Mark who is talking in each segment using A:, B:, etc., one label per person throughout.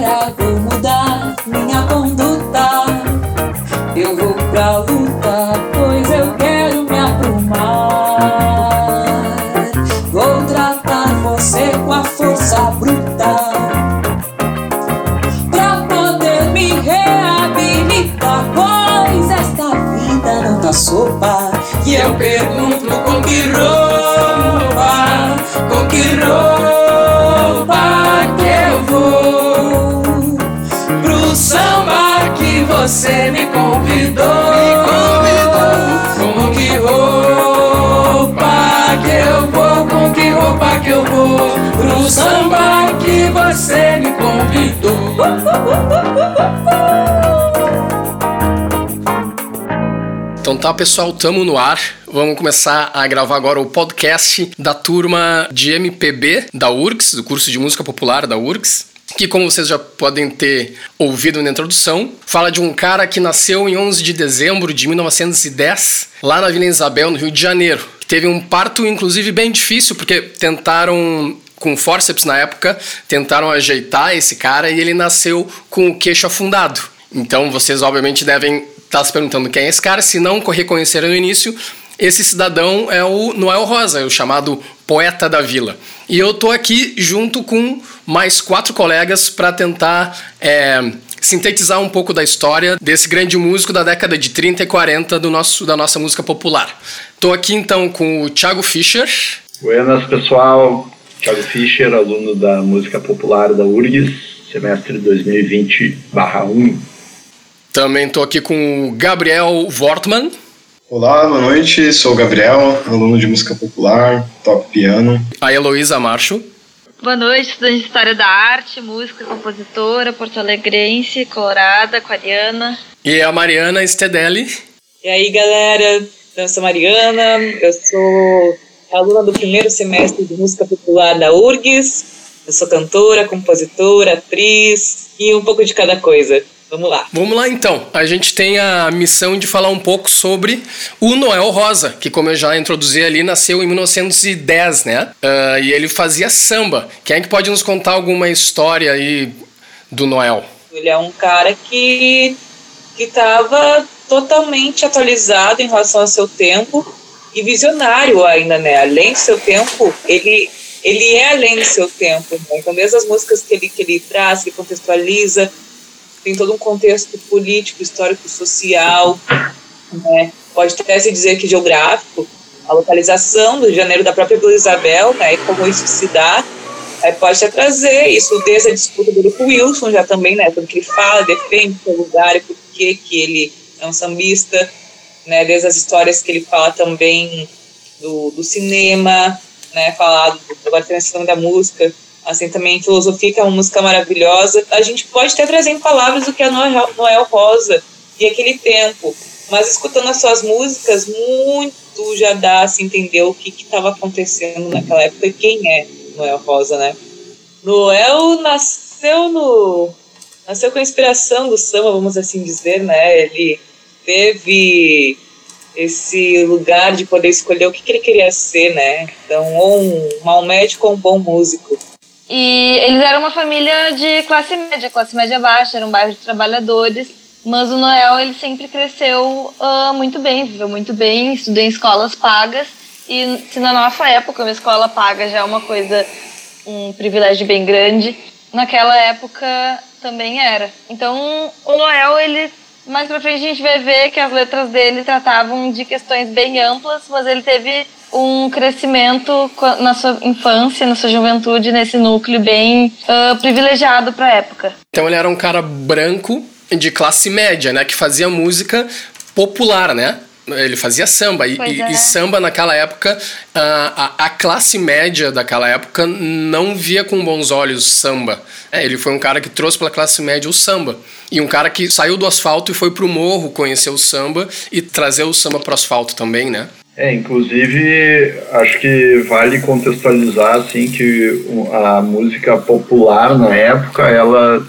A: galera, vou mudar minha conduta. Eu vou pra luta, pois eu quero me aprumar. Vou tratar você com a força bruta. Pra poder me reabilitar, pois esta vida não tá sopa. E eu pergunto com que roupa, com que roupa você me convidou. Me convidou. Com que roupa que eu vou, com que roupa que eu vou pro samba que você me convidou.
B: Então tá, pessoal, tamo no ar. Vamos começar a gravar agora o podcast da turma de MPB da URGS, do curso de música popular da URGS. Que, como vocês já podem ter ouvido na introdução, fala de um cara que nasceu em 11 de dezembro de 1910, lá na Vila Isabel, no Rio de Janeiro. Teve um parto, inclusive, bem difícil, porque tentaram com forceps na época, tentaram ajeitar esse cara e ele nasceu com o queixo afundado. Então vocês obviamente devem estar se perguntando quem é esse cara, se não reconheceram no início, esse cidadão é o Noel Rosa, é o chamado poeta da vila. E eu tô aqui junto com mais quatro colegas para tentar é, sintetizar um pouco da história desse grande músico da década de 30 e 40 do nosso, da nossa música popular. Tô aqui então com o Thiago Fischer.
C: Buenas, pessoal. Thiago Fischer, aluno da música popular da URGS, semestre 2020/1.
B: Também tô aqui com o Gabriel Wortmann.
D: Olá, boa noite. Sou o Gabriel, aluno de música popular, toco piano.
B: A Heloísa Marcho.
E: Boa noite, estudante de História da Arte, música, compositora, porto-alegrense, colorada, aquariana.
B: E a Mariana Stedelli.
F: E aí, galera, eu sou Mariana, eu sou aluna do primeiro semestre de música popular da URGS. Eu sou cantora, compositora, atriz e um pouco de cada coisa. Vamos lá.
B: Vamos lá então. A gente tem a missão de falar um pouco sobre o Noel Rosa, que, como eu já introduzi ali, nasceu em 1910, né? Uh, e ele fazia samba. Quem é que pode nos contar alguma história aí do Noel?
F: Ele é um cara que que estava totalmente atualizado em relação ao seu tempo e visionário ainda, né? Além do seu tempo, ele ele é além do seu tempo. Né? Então, desde as músicas que ele que ele traz, que contextualiza tem todo um contexto político, histórico, social, né? pode até se dizer que geográfico, a localização do janeiro da própria Vila Isabel, né, e como isso se dá, aí pode até trazer isso desde a disputa dele com o Wilson, já também, né, tudo que ele fala, defende o lugar e por que que ele é um sambista, né, desde as histórias que ele fala também do, do cinema, né, falado, agora tem esse nome da música, assim também filosofia que é uma música maravilhosa a gente pode até trazer em palavras o que é Noel, Noel Rosa e aquele tempo mas escutando as suas músicas muito já dá a se entender o que estava acontecendo naquela época e quem é Noel Rosa né Noel nasceu no nasceu com a inspiração do samba vamos assim dizer né ele teve esse lugar de poder escolher o que, que ele queria ser, né? Então, ou um mau médico ou um bom músico.
E: E eles eram uma família de classe média, classe média baixa, era um bairro de trabalhadores. Mas o Noel, ele sempre cresceu uh, muito bem, viveu muito bem, estudou em escolas pagas. E se na nossa época uma escola paga já é uma coisa, um privilégio bem grande, naquela época também era. Então, o Noel, ele mais pra frente a gente vai ver que as letras dele tratavam de questões bem amplas, mas ele teve um crescimento na sua infância, na sua juventude, nesse núcleo bem uh, privilegiado para a época.
B: Então ele era um cara branco de classe média, né, que fazia música popular, né? Ele fazia samba e, é. e, samba naquela época a, a, a, classe média daquela época não via com bons olhos samba. É, ele foi um cara que trouxe para a classe média o samba e um cara que saiu do asfalto e foi pro morro conhecer o samba e trazer o samba pro asfalto também, né?
C: É, inclusive, acho que vale contextualizar assim que a música popular na época ela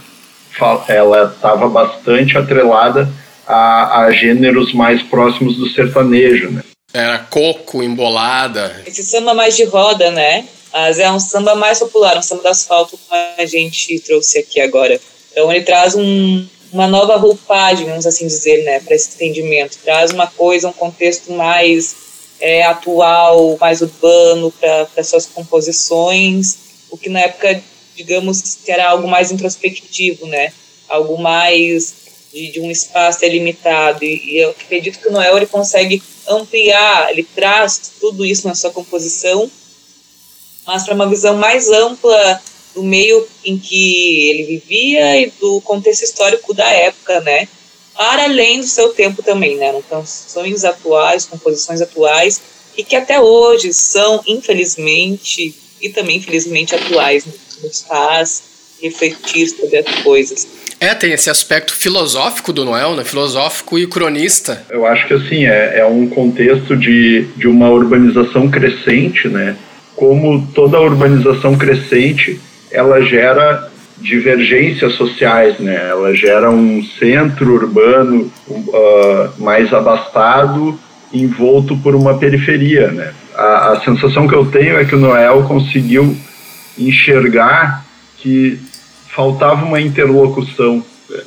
C: ela estava bastante atrelada a, a, gêneros mais próximos do sertanejo, né?
B: Era coco, embolada.
F: Esse samba mais de roda, né? Mas é um samba mais popular, um samba do asfalto como a gente trouxe aqui agora. Então ele traz um, uma nova roupagem, vamos assim dizer, né, para esse entendimento. Traz uma coisa, um contexto mais é, atual, mais urbano para suas composições, o que na época, digamos, que era algo mais introspectivo, né, algo mais de, de um espaço delimitado. E, e, eu acredito que o Noel ele consegue ampliar, ele traz tudo isso na sua composição, mas para uma visão mais ampla do meio em que ele vivia e do contexto histórico da época, né? Para além do seu tempo também, né? Canções atuais, composições atuais, e que até hoje são, infelizmente, e também infelizmente atuais, né? nos faz refletir sobre as coisas.
B: É, tem esse aspecto filosófico do Noel, né? Filosófico e cronista.
C: Eu acho que assim, é, é um contexto de, de uma urbanização crescente, né? Como toda urbanização crescente, ela gera divergências sociais, né? Ela gera um centro urbano uh, mais abastado, envolto por uma periferia, né? A, a sensação que eu tenho é que o Noel conseguiu enxergar que faltava uma interlocução,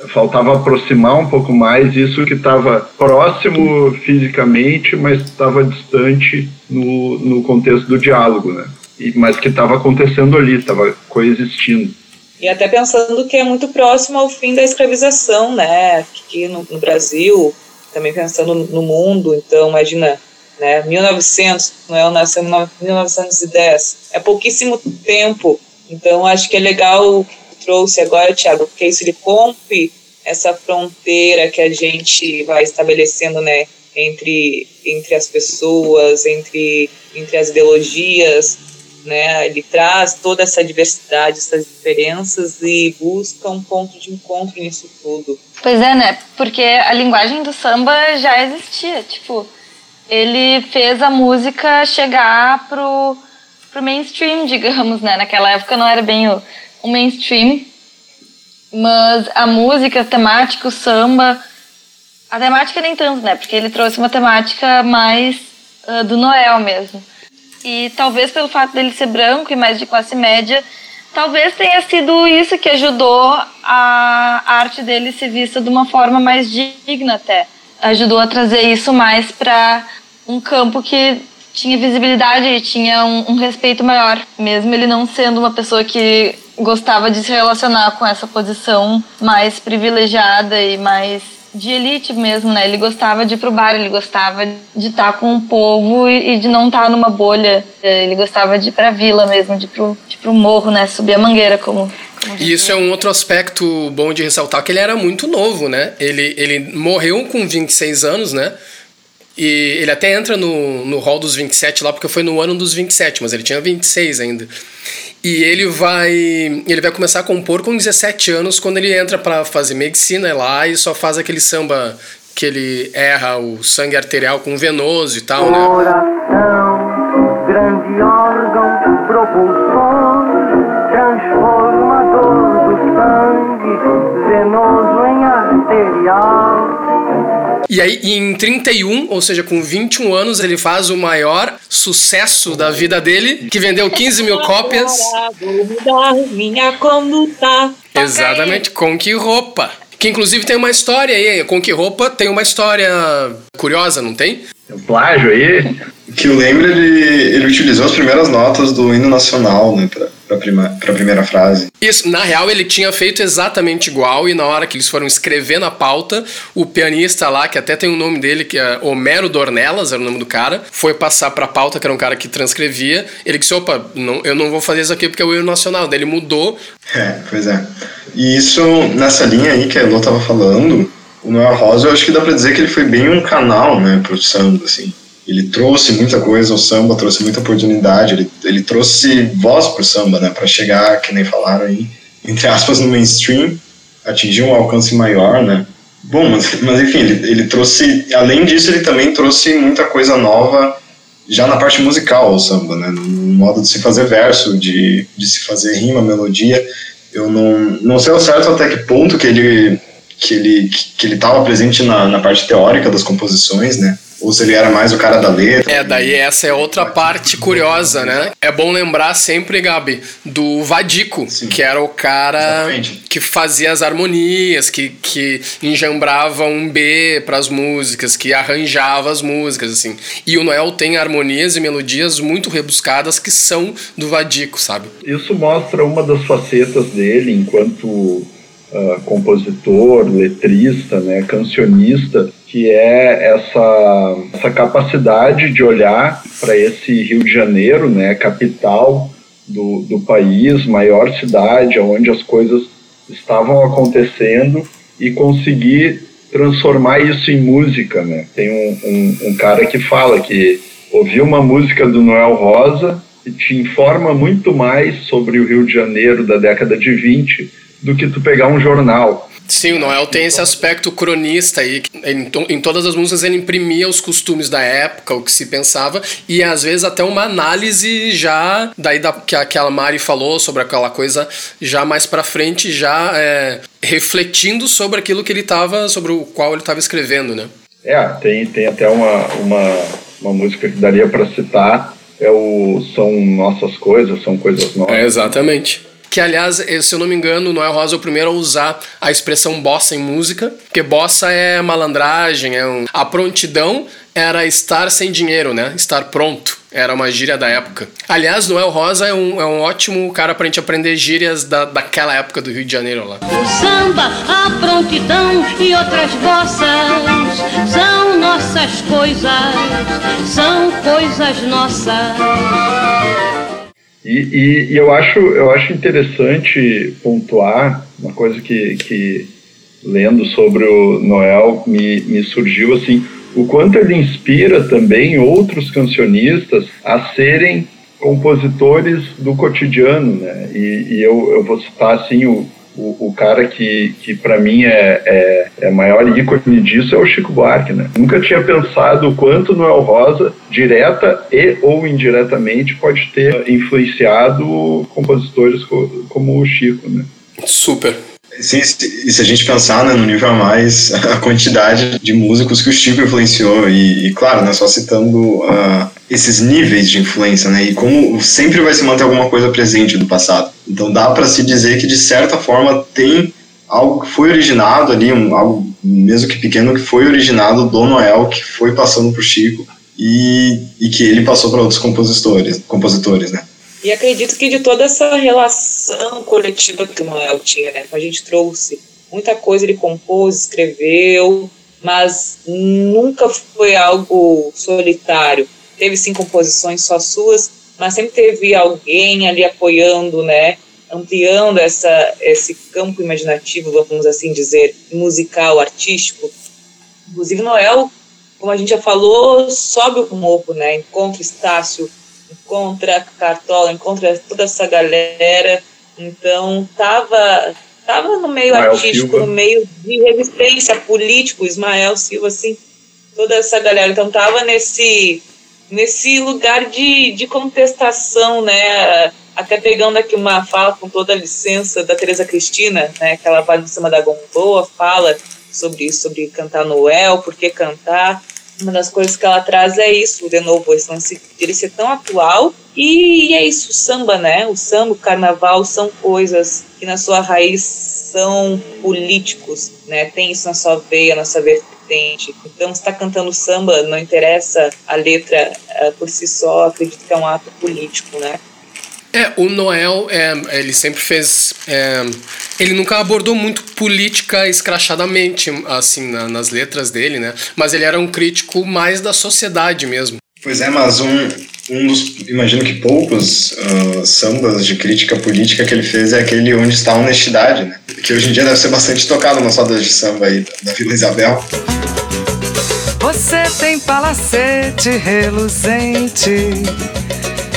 C: faltava aproximar um pouco mais isso que estava próximo fisicamente, mas estava distante no, no contexto do diálogo, né? E, mas que estava acontecendo ali, estava coexistindo.
F: E até pensando que é muito próximo ao fim da escravização, né? Aqui no, no Brasil, também pensando no mundo, então imagina, né? 1900, Noel nasceu em 1910, é pouquíssimo tempo, então acho que é legal trouxe agora, Tiago, porque isso ele rompe essa fronteira que a gente vai estabelecendo, né, entre, entre as pessoas, entre, entre as ideologias, né, ele traz toda essa diversidade, essas diferenças e busca um ponto de encontro nisso tudo.
E: Pois é, né, porque a linguagem do samba já existia, tipo, ele fez a música chegar pro, pro mainstream, digamos, né, naquela época não era bem o o mainstream, mas a música, a temática, o samba, a temática nem tanto, né? Porque ele trouxe uma temática mais uh, do Noel mesmo. E talvez pelo fato dele ser branco e mais de classe média, talvez tenha sido isso que ajudou a arte dele ser vista de uma forma mais digna até. Ajudou a trazer isso mais para um campo que tinha visibilidade e tinha um, um respeito maior, mesmo ele não sendo uma pessoa que gostava de se relacionar com essa posição mais privilegiada e mais de elite mesmo, né? Ele gostava de ir pro bar, ele gostava de estar com o povo e, de não estar numa bolha. Ele gostava de ir pra vila mesmo, de ir pro, de ir pro morro, né? Subir a mangueira, como
B: e isso é um outro aspecto bom de ressaltar, que ele era muito novo, né? Ele, ele morreu com 26 anos, né? E ele até entra no, no hall dos 27 lá, porque foi no ano dos 27, mas ele tinha 26 ainda. E ele vai ele vai começar a compor com 17 anos, quando ele entra para fazer medicina lá e só faz aquele samba que ele erra o sangue arterial com venoso e tal, né? Coração, E aí, em 31, ou seja, com 21 anos, ele faz o maior sucesso da vida dele, que vendeu 15 mil cópias.
F: minha conduta.
B: Exatamente, com que roupa. Que inclusive tem uma história aí, com que roupa tem uma história curiosa, não tem?
C: Um plágio aí?
D: Que eu lembro, ele, ele utilizou as primeiras notas do hino nacional, né, pra para prima, a primeira frase.
B: Isso, na real ele tinha feito exatamente igual e na hora que eles foram escrever na pauta, o pianista lá, que até tem o um nome dele, que é Homero Dornelas, era o nome do cara, foi passar para a pauta, que era um cara que transcrevia. Ele disse: opa, não, eu não vou fazer isso aqui porque é o hino nacional. Daí ele mudou.
D: É, pois é. E isso, nessa linha aí que a Elô tava falando, o Noel Rosa, eu acho que dá para dizer que ele foi bem um canal, né, pro samba, assim ele trouxe muita coisa ao samba, trouxe muita oportunidade, ele, ele trouxe voz pro samba, né, para chegar, que nem falaram aí, entre aspas, no mainstream, atingir um alcance maior, né. Bom, mas, mas enfim, ele, ele trouxe, além disso, ele também trouxe muita coisa nova já na parte musical ao samba, né, no modo de se fazer verso, de, de se fazer rima, melodia. Eu não, não sei ao certo até que ponto que ele que ele que ele estava presente na, na parte teórica das composições, né? Ou se ele era mais o cara da letra.
B: É, daí essa é outra parte curiosa, né? É bom lembrar sempre, Gabi, do Vadico, Sim. que era o cara Exatamente. que fazia as harmonias, que, que enjambrava um B para as músicas, que arranjava as músicas, assim. E o Noel tem harmonias e melodias muito rebuscadas que são do Vadico, sabe?
C: Isso mostra uma das facetas dele enquanto uh, compositor, letrista, né, cancionista, que é essa, essa capacidade de olhar para esse Rio de Janeiro, né, capital do, do país, maior cidade, onde as coisas estavam acontecendo e conseguir transformar isso em música, né? Tem um, um, um cara que fala que ouviu uma música do Noel Rosa e te informa muito mais sobre o Rio de Janeiro da década de 20 do que tu pegar um jornal.
B: Sim, o Noel tem esse aspecto cronista aí. Em, em, todas as músicas ele imprimia os costumes da época, o que se pensava, e às vezes até uma análise já, daí da, que aquela Mari falou sobre aquela coisa já mais pra frente, já é, refletindo sobre aquilo que ele estava, sobre o qual ele estava escrevendo, né?
C: É, tem, tem até uma, uma, uma música que daria para citar, é o São Nossas Coisas, São Coisas Nossas.
B: É, exatamente que aliás, eh, se eu não me engano, Noel Rosa é o primeiro a usar a expressão bossa em música, porque bossa é malandragem, é um... a prontidão era estar sem dinheiro, né? Estar pronto. Era uma gíria da época. Aliás, Noel Rosa é um, é um ótimo cara pra gente aprender gírias da, daquela época do Rio de Janeiro lá.
G: O samba, a prontidão e outras bossas são nossas coisas, são coisas nossas.
C: E, e, e, eu, acho, eu acho interessante pontuar uma coisa que, que lendo sobre o Noel me, me surgiu assim, o quanto ele inspira também outros cancionistas a serem compositores do cotidiano, né? E, e eu, eu vou citar assim o, o, o cara que, que para mim é, é, é maior ícone disso é o Chico Buarque, né? Nunca tinha pensado o quanto Noel Rosa, direta e ou indiretamente, pode ter influenciado compositores como o Chico, né?
B: Super.
D: Sim, e se a gente pensar né, no nível a mais, a quantidade de músicos que o Chico influenciou, e, e claro, né, só citando uh, esses níveis de influência, né, e como sempre vai se manter alguma coisa presente do passado. Então dá para se dizer que, de certa forma, tem algo que foi originado ali, um, algo mesmo que pequeno, que foi originado do Noel, que foi passando para o Chico, e, e que ele passou para outros compositores, compositores, né.
F: E acredito que de toda essa relação coletiva que o Noel tinha, né? A gente trouxe muita coisa, ele compôs, escreveu, mas nunca foi algo solitário. Teve sim composições só suas, mas sempre teve alguém ali apoiando, né? Ampliando essa, esse campo imaginativo, vamos assim dizer, musical, artístico. Inclusive, Noel, como a gente já falou, sobe o morro, né? Encontra Estácio encontra Cartola, encontra toda essa galera. Então, tava, tava no meio Ismael artístico, Silva. no meio de resistência político, Ismael Silva, assim, toda essa galera. Então, tava nesse, nesse lugar de, de contestação, né? Até pegando aqui uma fala com toda a licença da Teresa Cristina, né? Que ela vai no cima da gondola, fala sobre isso, sobre cantar Noel, por que cantar uma das coisas que ela traz é isso, de novo, esse lance ser tão atual. E, é isso, o samba, né? O samba, o carnaval são coisas que na sua raiz são políticos, né? Tem isso na sua veia, na sua vertente. Então, está cantando samba, não interessa a letra uh, por si só, acredito que é um ato político, né?
B: É, o Noel, é, ele sempre fez. É, ele nunca abordou muito política escrachadamente, assim, na, nas letras dele, né? Mas ele era um crítico mais da sociedade mesmo.
D: Pois é, mas um, um dos, imagino que poucos uh, sambas de crítica política que ele fez é aquele Onde Está a Honestidade, né? Que hoje em dia deve ser bastante tocado nas rodas de samba aí da Vila Isabel.
H: Você tem palacete reluzente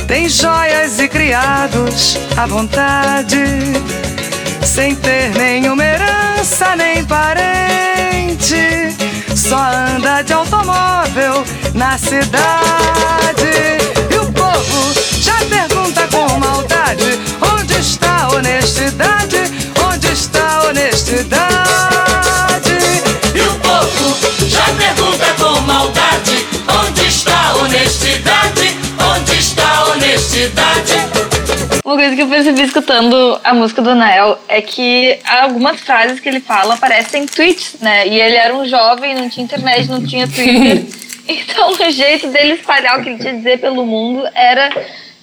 H: tem joias e criados à vontade, sem ter nenhuma herança nem parente. Só anda de automóvel na cidade. E o povo já pergunta com maldade: onde está a honestidade? Onde está a honestidade?
E: Coisa que eu percebi escutando a música do Nael é que algumas frases que ele fala aparecem em tweets, né? E ele era um jovem, não tinha internet, não tinha Twitter. então o jeito dele espalhar o que ele tinha a dizer pelo mundo era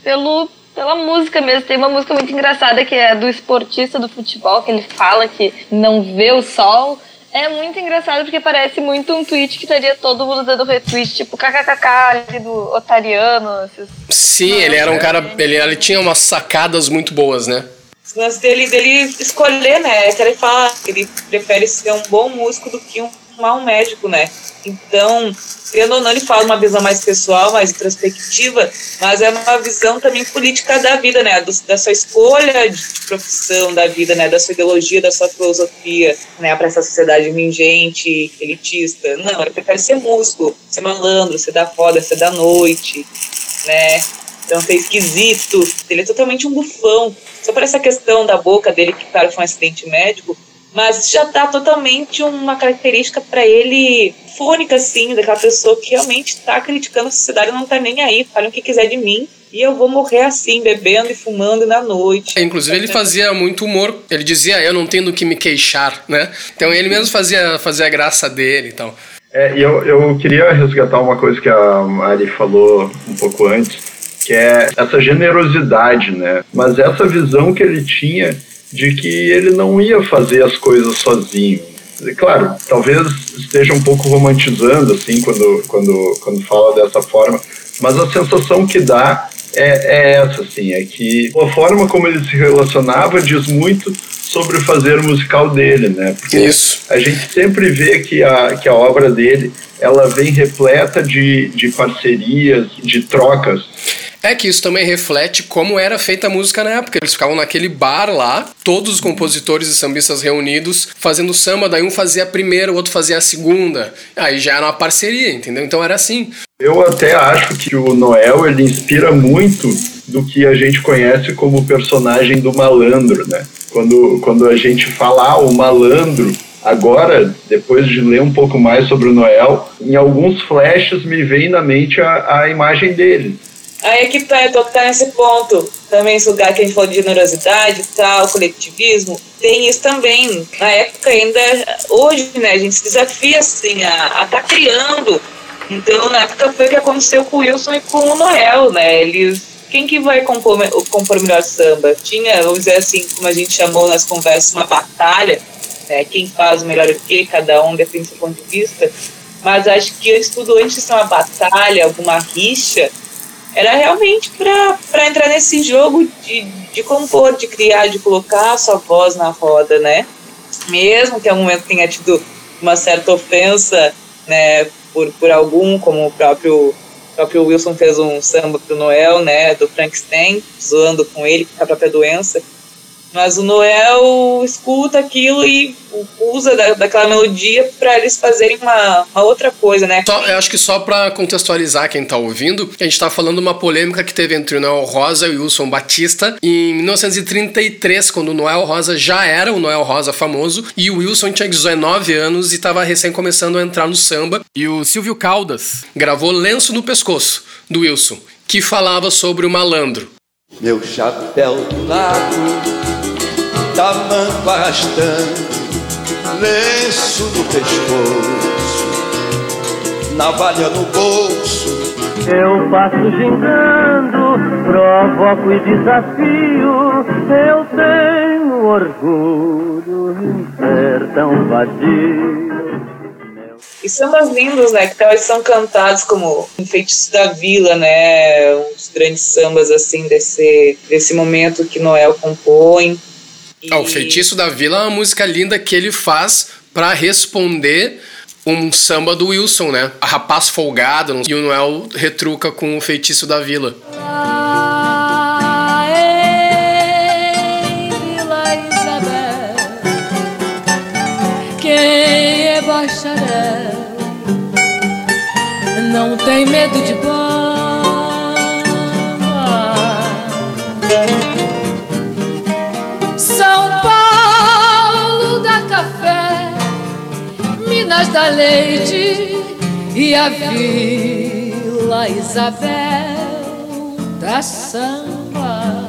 E: pelo, pela música mesmo. Tem uma música muito engraçada que é do esportista do futebol, que ele fala que não vê o sol é muito engraçado porque parece muito um tweet que estaria todo mundo dando retweet, tipo kkkk ali do Otariano. Esses...
B: Sim, ele era um cara. Ele, ele tinha umas sacadas muito boas, né?
F: Mas dele, dele escolher, né? Que ele fala que ele prefere ser um bom músico do que um mau médico, né? Então, querendo ou não, ele fala uma visão mais pessoal, mais introspectiva, mas é uma visão também política da vida, né? Da sua escolha de, profissão da vida, né? Da sua ideologia, da sua filosofia, né? Para essa sociedade mingente, elitista. Não, ele prefere ser músico, ser malandro, ser da foda, ser da noite, né? Então, ser esquisito. Ele é totalmente um bufão. Só por essa questão da boca dele, que, claro, foi um acidente médico, mas já dá totalmente uma característica para ele fônica, assim, daquela pessoa que realmente está criticando a sociedade, não está nem aí, fale o que quiser de mim. E eu vou morrer assim, bebendo e fumando na noite.
B: É, inclusive, ele fazia muito humor. Ele dizia, eu não tenho do que me queixar, né? Então, ele mesmo fazia, fazia a graça dele e então. tal.
C: É, eu, eu queria resgatar uma coisa que a Mari falou um pouco antes, que é essa generosidade, né? Mas essa visão que ele tinha de que ele não ia fazer as coisas sozinho. Claro, talvez esteja um pouco romantizando assim quando, quando, quando fala dessa forma, mas a sensação que dá é, é essa, assim, é que a forma como ele se relacionava diz muito sobre o fazer musical dele, né?
B: Porque Isso.
C: a gente sempre vê que a, que a obra dele ela vem repleta de, de parcerias, de trocas.
B: É que isso também reflete como era feita a música na época. Eles ficavam naquele bar lá, todos os compositores e sambistas reunidos, fazendo samba, daí um fazia a primeira, o outro fazia a segunda. Aí já era uma parceria, entendeu? Então era assim.
C: Eu até acho que o Noel ele inspira muito do que a gente conhece como personagem do malandro, né? Quando, quando a gente fala ah, o malandro, Agora, depois de ler um pouco mais sobre o Noel, em alguns flashes me vem na mente a, a imagem dele.
F: Aí é que tá, eu tô tá nesse ponto. Também esse lugar que a gente falou de generosidade tal, coletivismo, tem isso também. Na época ainda, hoje, né, a gente se desafia assim a estar tá criando. Então, na época foi o que aconteceu com o Wilson e com o Noel, né? Eles quem que vai compor, compor melhor samba? Tinha, vamos dizer assim, como a gente chamou nas conversas, uma batalha né, quem faz o melhor o que, cada um defende seu ponto de vista, mas acho que antes tudo, antes de ser uma batalha, alguma rixa, era realmente para entrar nesse jogo de, de compor, de criar, de colocar a sua voz na roda, né? Mesmo que algum momento tenha tido uma certa ofensa, né, por, por algum, como o próprio, próprio Wilson fez um samba pro Noel, né, do Frankenstein, zoando com ele, com a própria doença, mas o Noel escuta aquilo e usa da, daquela melodia para eles fazerem uma, uma, outra coisa, né?
B: Só, eu acho que só para contextualizar quem tá ouvindo, a gente tá falando uma polêmica que teve entre o Noel Rosa e o Wilson Batista em 1933, quando o Noel Rosa já era o Noel Rosa famoso e o Wilson tinha 19 anos e tava recém começando a entrar no samba. E o Silvio Caldas gravou Lenço no Pescoço, do Wilson, que falava sobre o malandro.
I: Meu chapéu do lado tamanco arrastando, lenço no pescoço, navalha no bolso.
J: Eu faço gingando, provoco e desafio, eu tenho orgulho em ser tão vazio.
F: E sambas lindos, né? Que talvez são cantados como Enfeitiço da Vila, né? Uns grandes sambas, assim, desse, desse momento que Noel compõe.
B: E... Ah, o Feitiço da Vila é uma música linda que ele faz para responder um samba do Wilson, né? A Rapaz Folgado, e o Noel retruca com o Feitiço da Vila.
K: É não tem medo de bomba. Minas da Leite e a Vila Isabel da Samba.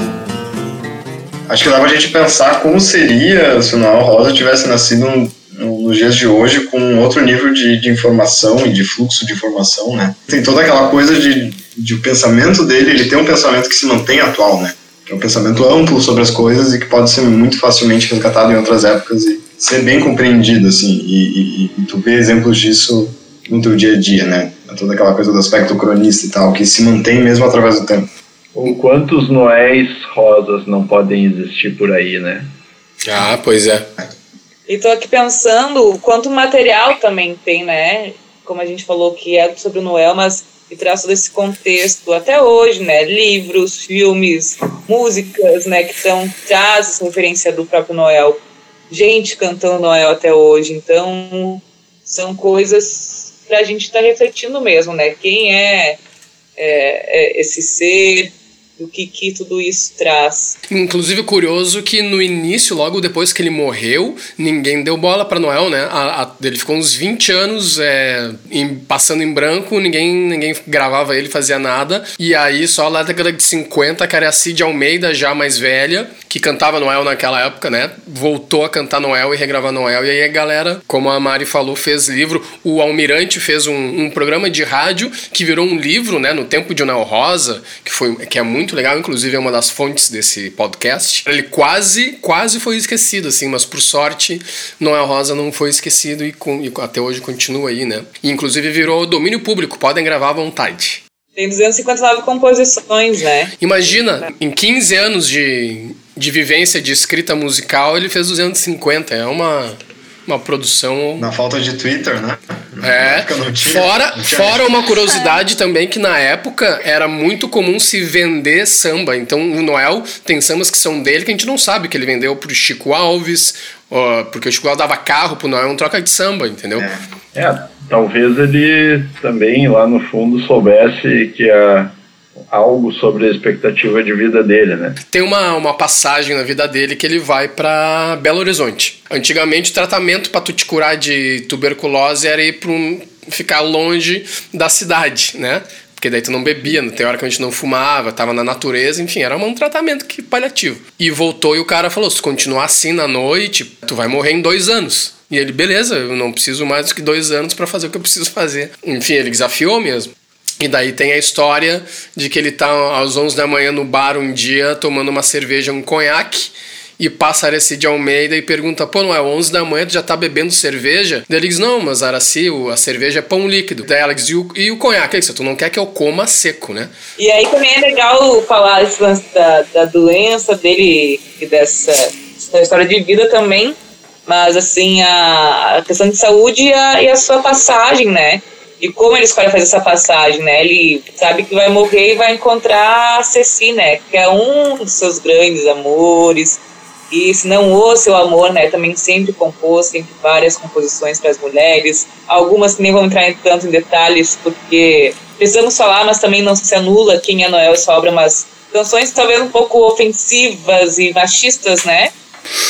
D: acho que leva a gente pensar como seria se o Noel Rosa tivesse nascido nos dias de hoje com outro nível de, de informação e de fluxo de informação, né? Tem toda aquela coisa de, de o pensamento dele, ele tem um pensamento que se mantém atual, né? Que é um pensamento amplo sobre as coisas e que pode ser muito facilmente resgatado em outras épocas e ser bem compreendido, assim. E, e, e tu vê exemplos disso no teu dia a dia, né? Toda aquela coisa do aspecto cronista e tal, que se mantém mesmo através do tempo.
C: Ou quantos Noéis rosas não podem existir por aí, né?
B: Ah, pois é.
F: E tô aqui pensando quanto material também tem, né? Como a gente falou que é sobre o Noel, mas e traz todo esse contexto até hoje, né? Livros, filmes, músicas, né? Que tão, traz essa referência do próprio Noel. Gente cantando Noel até hoje. Então, são coisas para a gente estar tá refletindo mesmo, né? Quem é, é, é esse ser, o que, que tudo isso traz.
B: Inclusive, curioso que no início, logo depois que ele morreu, ninguém deu bola para Noel, né? A, a, ele ficou uns 20 anos é, em, passando em branco, ninguém, ninguém gravava ele, fazia nada. E aí, só lá na década de 50, que era a Cid Almeida, já mais velha, que cantava Noel naquela época, né? Voltou a cantar Noel e regravar Noel. E aí a galera, como a Mari falou, fez livro. O Almirante fez um, um programa de rádio que virou um livro, né? No tempo de Noel Rosa, que, foi, que é muito legal, inclusive é uma das fontes desse podcast. Ele quase, quase foi esquecido, assim, mas por sorte, Noel Rosa não foi esquecido e, com, e até hoje continua aí, né? E inclusive virou domínio público, podem gravar à vontade.
F: Tem 259 composições, né?
B: Imagina, em 15 anos de, de vivência de escrita musical, ele fez 250. É uma, uma produção.
D: Na falta de Twitter, né?
B: É. Tinha, fora, fora uma curiosidade também que na época era muito comum se vender samba. Então o Noel tem sambas que são dele que a gente não sabe que ele vendeu pro Chico Alves, porque o Chico Alves dava carro pro Noel, um troca de samba, entendeu?
C: É. é talvez ele também lá no fundo soubesse que a algo sobre a expectativa de vida dele, né?
B: Tem uma, uma passagem na vida dele que ele vai para Belo Horizonte. Antigamente, o tratamento para tu te curar de tuberculose era ir para um, ficar longe da cidade, né? Porque daí tu não bebia, tem hora que a gente não fumava, tava na natureza, enfim, era um tratamento que paliativo. E voltou e o cara falou: se continuar assim na noite, tu vai morrer em dois anos. E ele, beleza, eu não preciso mais do que dois anos para fazer o que eu preciso fazer. Enfim, ele desafiou mesmo. E daí tem a história de que ele tá às 11 da manhã no bar um dia tomando uma cerveja, um conhaque, e passa Araci de Almeida e pergunta: pô, não é 11 da manhã, tu já tá bebendo cerveja? Daí ele diz: não, mas Araci, a cerveja é pão líquido. Daí ela diz: e o, e o conhaque? Tu não quer que eu coma seco, né?
F: E aí também é legal falar esse lance da, da doença dele e dessa, dessa história de vida também, mas assim, a, a questão de saúde e a, e a sua passagem, né? E como ele escolhe fazer essa passagem, né? Ele sabe que vai morrer e vai encontrar a Ceci, né? Que é um dos seus grandes amores. E se não o seu amor, né? Também sempre compôs, sempre várias composições para as mulheres. Algumas que nem vão entrar em tanto em detalhes, porque precisamos falar, mas também não se anula quem é Noel e sua obra, mas canções talvez um pouco ofensivas e machistas, né?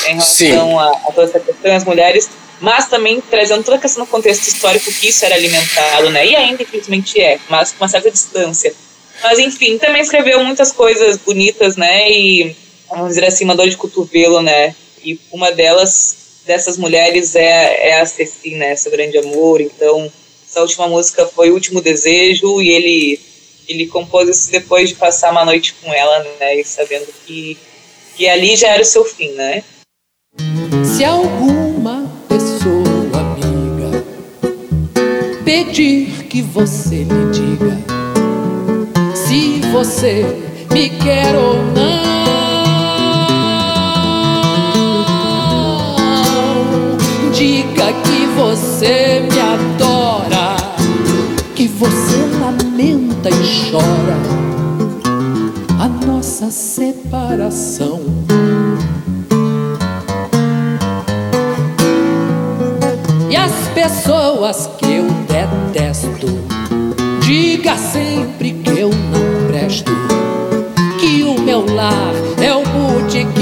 F: Em relação Sim. a, a toda essa questão, as mulheres mas também trazendo toda a questão do contexto histórico que isso era alimentado, né? E ainda, infelizmente, é, mas com uma certa distância. Mas, enfim, também escreveu muitas coisas bonitas, né? E, vamos dizer assim, uma dor de cotovelo, né? E uma delas, dessas mulheres, é, é a Ceci, né? Seu grande amor. Então, essa última música foi O Último Desejo e ele, ele compôs isso depois de passar uma noite com ela, né? E sabendo que, que ali já era o seu fim, né?
K: Se alguma pedir que você me diga se você me quer ou não. Diga que você me adora, que você lamenta e chora a nossa separação. pessoas que eu detesto. Diga sempre que eu não presto, que o meu lar é o botequim.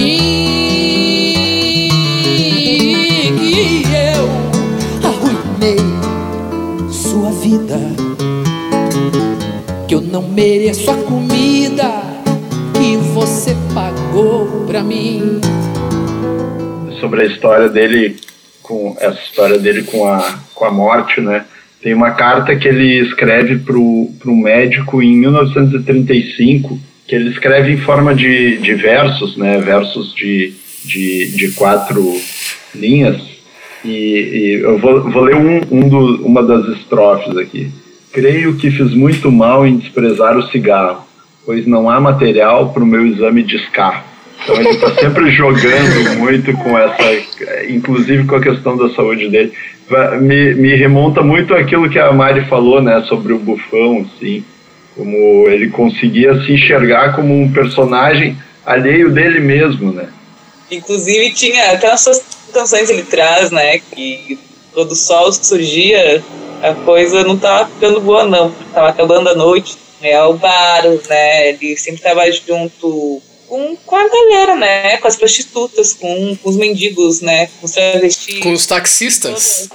K: Que eu arruinei sua vida, que eu não mereço a comida que você pagou pra mim.
C: Sobre a história dele com essa história dele com a com a morte, né? Tem uma carta que ele escreve para um médico em 1935, que ele escreve em forma de, de versos, né? Versos de, de, de quatro linhas. E, e eu vou, vou ler um, um do, uma das estrofes aqui. Creio que fiz muito mal em desprezar o cigarro, pois não há material para o meu exame de escarro. Então ele está sempre jogando muito com essa, inclusive com a questão da saúde dele. Me, me remonta muito aquilo que a Mari falou, né, sobre o bufão, assim, como ele conseguia se enxergar como um personagem alheio dele mesmo, né.
F: Inclusive tinha até as suas canções ele traz, né, que quando o sol surgia, a coisa não tava ficando boa não, tava acabando a noite, né, o bar, né, ele sempre tava junto com, com a galera, né? Com as prostitutas, com, com os mendigos, né? Com os travestis.
B: Com os taxistas.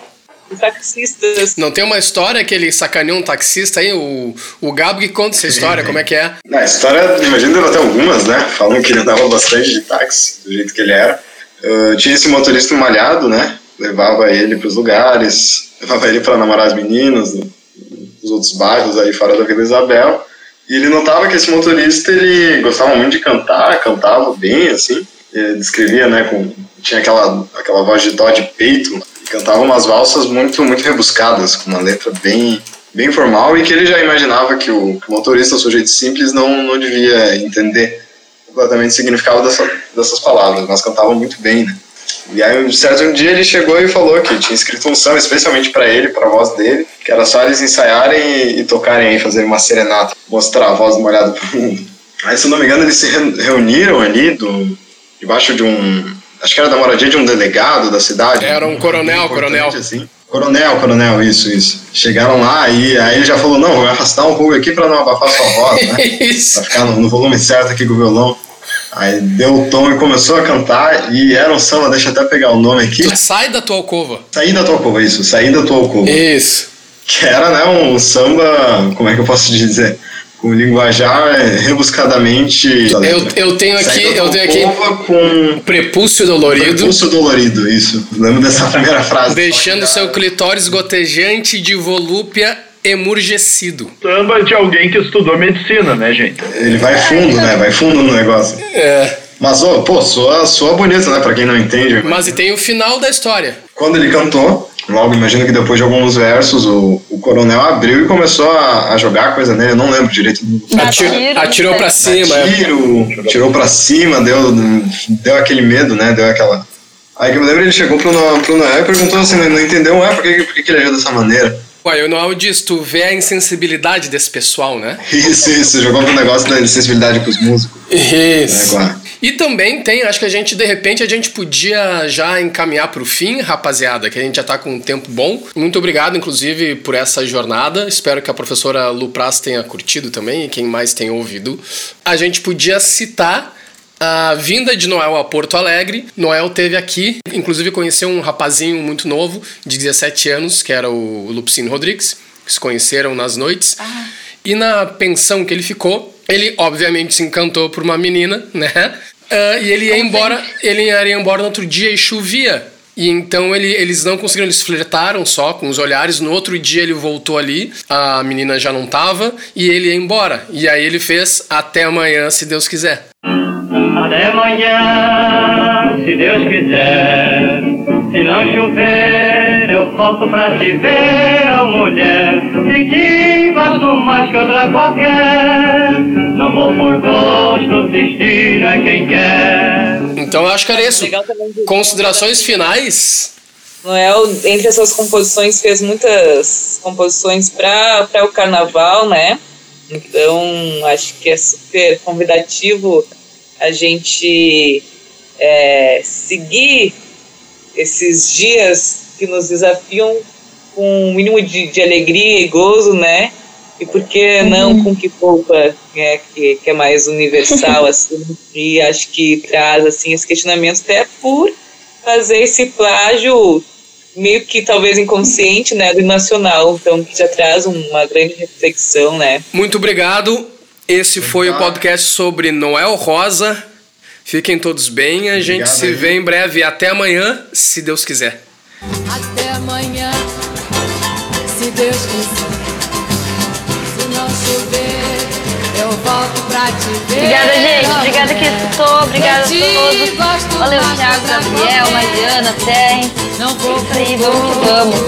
F: Os taxistas.
B: Não tem uma história que ele sacaneou um taxista aí? O, o Gabo que conta essa história, como é que é?
D: Na história, imagino deve ter algumas, né? Falam que ele andava bastante de táxi, do jeito que ele era. Uh, tinha esse motorista malhado, né? Levava ele para os lugares, levava ele para namorar as meninas, nos outros bairros aí fora da Vila Isabel. E ele notava que esse motorista ele gostava muito de cantar, cantava bem, assim. Descrevia, né, com, tinha aquela, aquela voz de dó de peito, cantava umas valsas muito, muito rebuscadas, com uma letra bem, bem formal, e que ele já imaginava que o, que o motorista, o sujeito simples, não, não devia entender completamente o significado dessa, dessas palavras, mas cantava muito bem, né. E aí, um certo dia, ele chegou e falou que tinha escrito um samba especialmente para ele, para a voz dele, que era só eles ensaiarem e, e tocarem aí, fazer uma serenata, mostrar a voz molhada pro mundo. Aí, se eu não me engano, eles se reuniram ali, do, debaixo de um. Acho que era da moradia de um delegado da cidade.
B: Era um coronel, coronel.
D: Assim. Coronel, coronel, isso, isso. Chegaram lá e aí ele já falou: não, vou arrastar um pouco aqui para não abafar sua voz, né?
B: isso.
D: Pra ficar no, no volume certo aqui com o violão. Aí deu o tom e começou a cantar, e era um samba, deixa eu até pegar o nome aqui.
B: Tu sai da tua alcova.
D: Saí da tua alcova, isso, saí da tua alcova.
B: Isso.
D: Que era, né, um samba, como é que eu posso dizer? Com linguajar rebuscadamente.
B: Eu, eu tenho aqui, eu tenho aqui
D: com
B: prepúcio dolorido.
D: Prepúcio dolorido, isso. Lembro dessa primeira frase.
B: Deixando seu clitóris gotejante de volúpia emurgecido.
C: Samba de alguém que estudou medicina, né, gente?
D: Ele vai fundo, né? Vai fundo no negócio.
B: É.
D: Mas, oh, pô, soa, soa bonito, né? Pra quem não entende.
B: Mas e tem o final da história.
D: Quando ele cantou, logo imagino que depois de alguns versos, o, o coronel abriu e começou a, a jogar coisa nele, eu não lembro direito.
B: Atirou, atirou pra cima.
D: Tiro, tirou pra cima, deu, deu aquele medo, né? Deu aquela. Aí que eu me lembro, ele chegou pro, pro Noel e perguntou assim, não entendeu, ué, por que, por que ele agiu dessa maneira?
B: Ué, o Noel diz, tu vê a insensibilidade desse pessoal, né?
D: Isso, isso, jogou pro negócio da insensibilidade pros músicos.
B: Isso.
D: É, claro.
B: E também tem, acho que a gente, de repente, a gente podia já encaminhar pro fim, rapaziada, que a gente já tá com um tempo bom. Muito obrigado, inclusive, por essa jornada. Espero que a professora Lupras tenha curtido também e quem mais tem ouvido. A gente podia citar a vinda de Noel a Porto Alegre. Noel teve aqui, inclusive conheceu um rapazinho muito novo, de 17 anos, que era o Lupicino Rodrigues, que se conheceram nas noites.
E: Ah.
B: E na pensão que ele ficou, ele obviamente se encantou por uma menina, né? Uh, e ele ia embora, ele ia embora no outro dia e chovia. E então ele, eles não conseguiram, eles flertaram só com os olhares. No outro dia ele voltou ali, a menina já não tava, e ele ia embora. E aí ele fez até amanhã, se Deus quiser.
J: Até amanhã, se Deus quiser. Se não chover, eu volto pra te ver, oh mulher. E que faço mais que outra qualquer. Não vou por gosto, destino é quem quer.
B: Então eu acho que era isso. Considerações finais?
F: Noel, entre essas composições, fez muitas composições para o carnaval, né? Então, acho que é super convidativo a gente é, seguir esses dias que nos desafiam com um mínimo de, de alegria e gozo, né? E por que não
E: Uhum.
F: com que poupa, né? que, que é mais universal, assim, e acho que traz, assim, esse questionamento até por fazer esse plágio meio que talvez inconsciente, né, do nacional, então que já traz uma grande reflexão, né?
B: Muito obrigado. Esse foi o podcast sobre Noel Rosa. Fiquem todos bem, a gente
D: Obrigado
B: se
D: aí.
B: vê em breve. Até amanhã, se Deus quiser.
K: Até amanhã, se Deus quiser.
E: Obrigada, gente. Obrigada que escutou. Obrigada a todos. Valeu, Thiago, Gabriel, Mariana,
K: vou
E: Isso aí, vamos que vamos.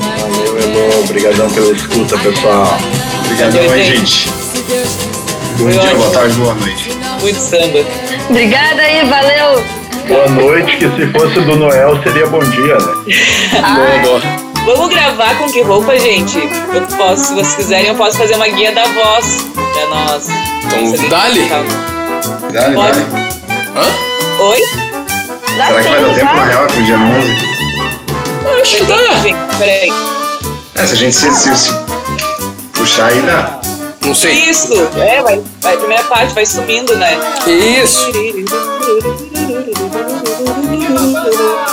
C: Valeu, Elô. Obrigadão pela escuta, pessoal.
D: Obrigadão aí, gente. Bom dia, boa tarde, boa noite.
F: Muito samba.
E: Obrigada aí, valeu.
C: Boa noite, que se fosse do Noel seria bom dia, né?
B: Boa, boa.
F: Vamos gravar com que roupa, gente? Eu posso, se vocês quiserem, eu posso fazer uma guia da voz pra nós.
B: Então,
F: quiser.
D: Dale,
F: Pode.
D: dale.
B: Hã?
F: Oi?
E: Dá
D: Será que vai dar tempo na real pro dia 11?
B: Acho que dá.
F: Gente, peraí.
D: É, se a gente se, se, se puxar aí dá.
B: Não sei.
F: Isso, é, vai, vai, a primeira parte vai subindo, né?
B: Isso.
F: Isso.